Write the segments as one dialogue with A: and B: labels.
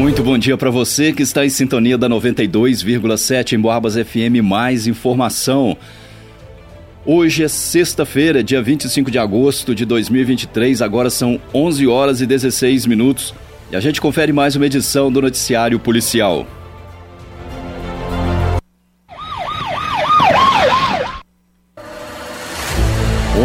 A: Muito bom dia para você que está em sintonia da 92,7 em Boabas FM. Mais informação. Hoje é sexta-feira, dia 25 de agosto de 2023. Agora são 11 horas e 16 minutos. E a gente confere mais uma edição do Noticiário Policial.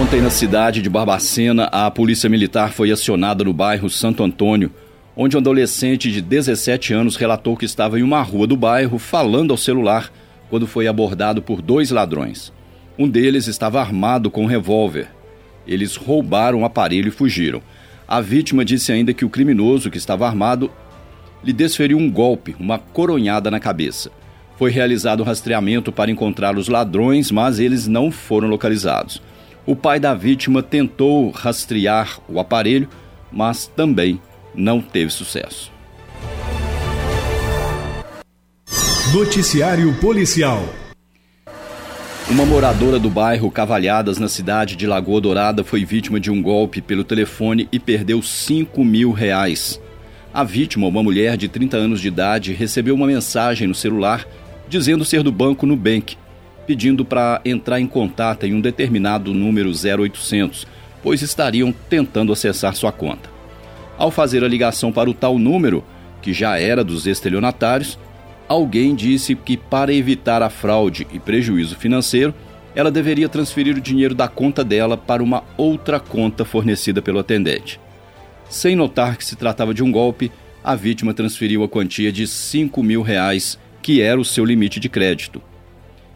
A: Ontem, na cidade de Barbacena, a Polícia Militar foi acionada no bairro Santo Antônio onde um adolescente de 17 anos relatou que estava em uma rua do bairro falando ao celular quando foi abordado por dois ladrões. Um deles estava armado com um revólver. Eles roubaram o aparelho e fugiram. A vítima disse ainda que o criminoso, que estava armado, lhe desferiu um golpe, uma coronhada na cabeça. Foi realizado um rastreamento para encontrar os ladrões, mas eles não foram localizados. O pai da vítima tentou rastrear o aparelho, mas também não teve sucesso.
B: Noticiário Policial.
A: Uma moradora do bairro Cavalhadas, na cidade de Lagoa Dourada, foi vítima de um golpe pelo telefone e perdeu 5 mil reais. A vítima, uma mulher de 30 anos de idade, recebeu uma mensagem no celular dizendo ser do banco Nubank, pedindo para entrar em contato em um determinado número 0800, pois estariam tentando acessar sua conta. Ao fazer a ligação para o tal número, que já era dos estelionatários, alguém disse que para evitar a fraude e prejuízo financeiro, ela deveria transferir o dinheiro da conta dela para uma outra conta fornecida pelo atendente. Sem notar que se tratava de um golpe, a vítima transferiu a quantia de 5 mil reais, que era o seu limite de crédito,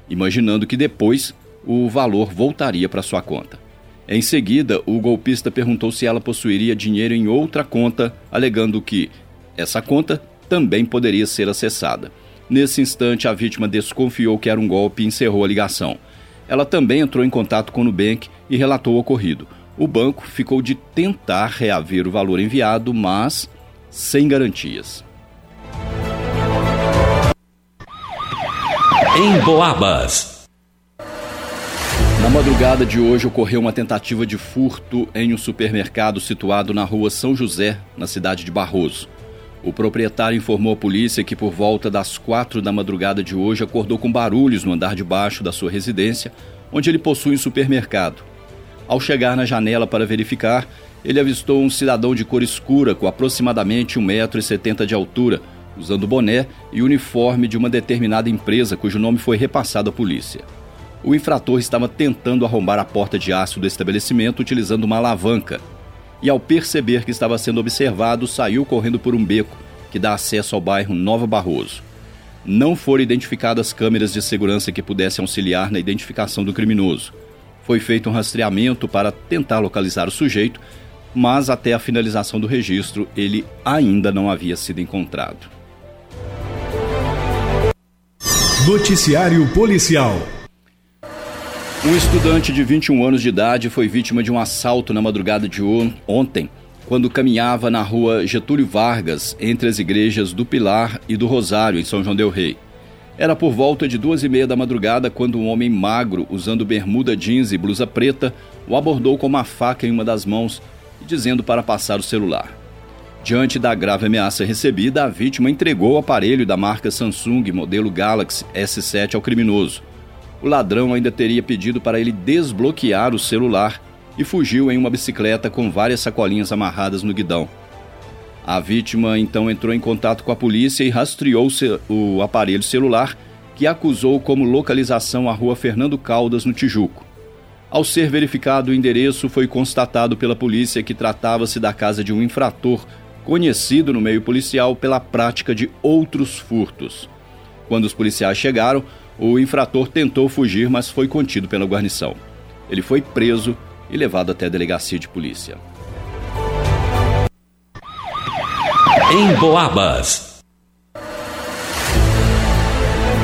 A: imaginando que depois o valor voltaria para sua conta. Em seguida, o golpista perguntou se ela possuiria dinheiro em outra conta, alegando que essa conta também poderia ser acessada. Nesse instante, a vítima desconfiou que era um golpe e encerrou a ligação. Ela também entrou em contato com o Nubank e relatou o ocorrido. O banco ficou de tentar reaver o valor enviado, mas sem garantias.
B: Em Boabas.
A: Na madrugada de hoje ocorreu uma tentativa de furto em um supermercado situado na rua São José, na cidade de Barroso. O proprietário informou à polícia que por volta das quatro da madrugada de hoje acordou com barulhos no andar de baixo da sua residência, onde ele possui um supermercado. Ao chegar na janela para verificar, ele avistou um cidadão de cor escura com aproximadamente 1,70m de altura, usando boné e uniforme de uma determinada empresa cujo nome foi repassado à polícia. O infrator estava tentando arrombar a porta de aço do estabelecimento utilizando uma alavanca. E ao perceber que estava sendo observado, saiu correndo por um beco que dá acesso ao bairro Nova Barroso. Não foram identificadas câmeras de segurança que pudessem auxiliar na identificação do criminoso. Foi feito um rastreamento para tentar localizar o sujeito, mas até a finalização do registro ele ainda não havia sido encontrado.
B: Noticiário Policial
A: um estudante de 21 anos de idade foi vítima de um assalto na madrugada de ontem, quando caminhava na rua Getúlio Vargas, entre as igrejas do Pilar e do Rosário, em São João Del Rei. Era por volta de duas e meia da madrugada quando um homem magro, usando bermuda jeans e blusa preta, o abordou com uma faca em uma das mãos e dizendo para passar o celular. Diante da grave ameaça recebida, a vítima entregou o aparelho da marca Samsung modelo Galaxy S7 ao criminoso o ladrão ainda teria pedido para ele desbloquear o celular e fugiu em uma bicicleta com várias sacolinhas amarradas no guidão. A vítima então entrou em contato com a polícia e rastreou o aparelho celular, que acusou como localização a rua Fernando Caldas, no Tijuco. Ao ser verificado o endereço, foi constatado pela polícia que tratava-se da casa de um infrator conhecido no meio policial pela prática de outros furtos. Quando os policiais chegaram, o infrator tentou fugir, mas foi contido pela guarnição. Ele foi preso e levado até a delegacia de polícia.
B: Em Boabas.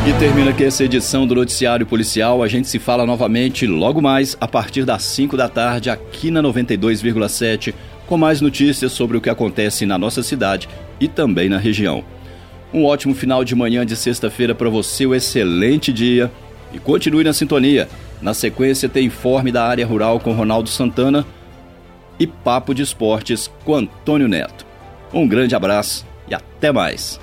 A: E termina aqui essa edição do Noticiário Policial. A gente se fala novamente logo mais a partir das 5 da tarde aqui na 92,7 com mais notícias sobre o que acontece na nossa cidade e também na região. Um ótimo final de manhã de sexta-feira para você, um excelente dia e continue na sintonia. Na sequência tem informe da área rural com Ronaldo Santana e papo de esportes com Antônio Neto. Um grande abraço e até mais.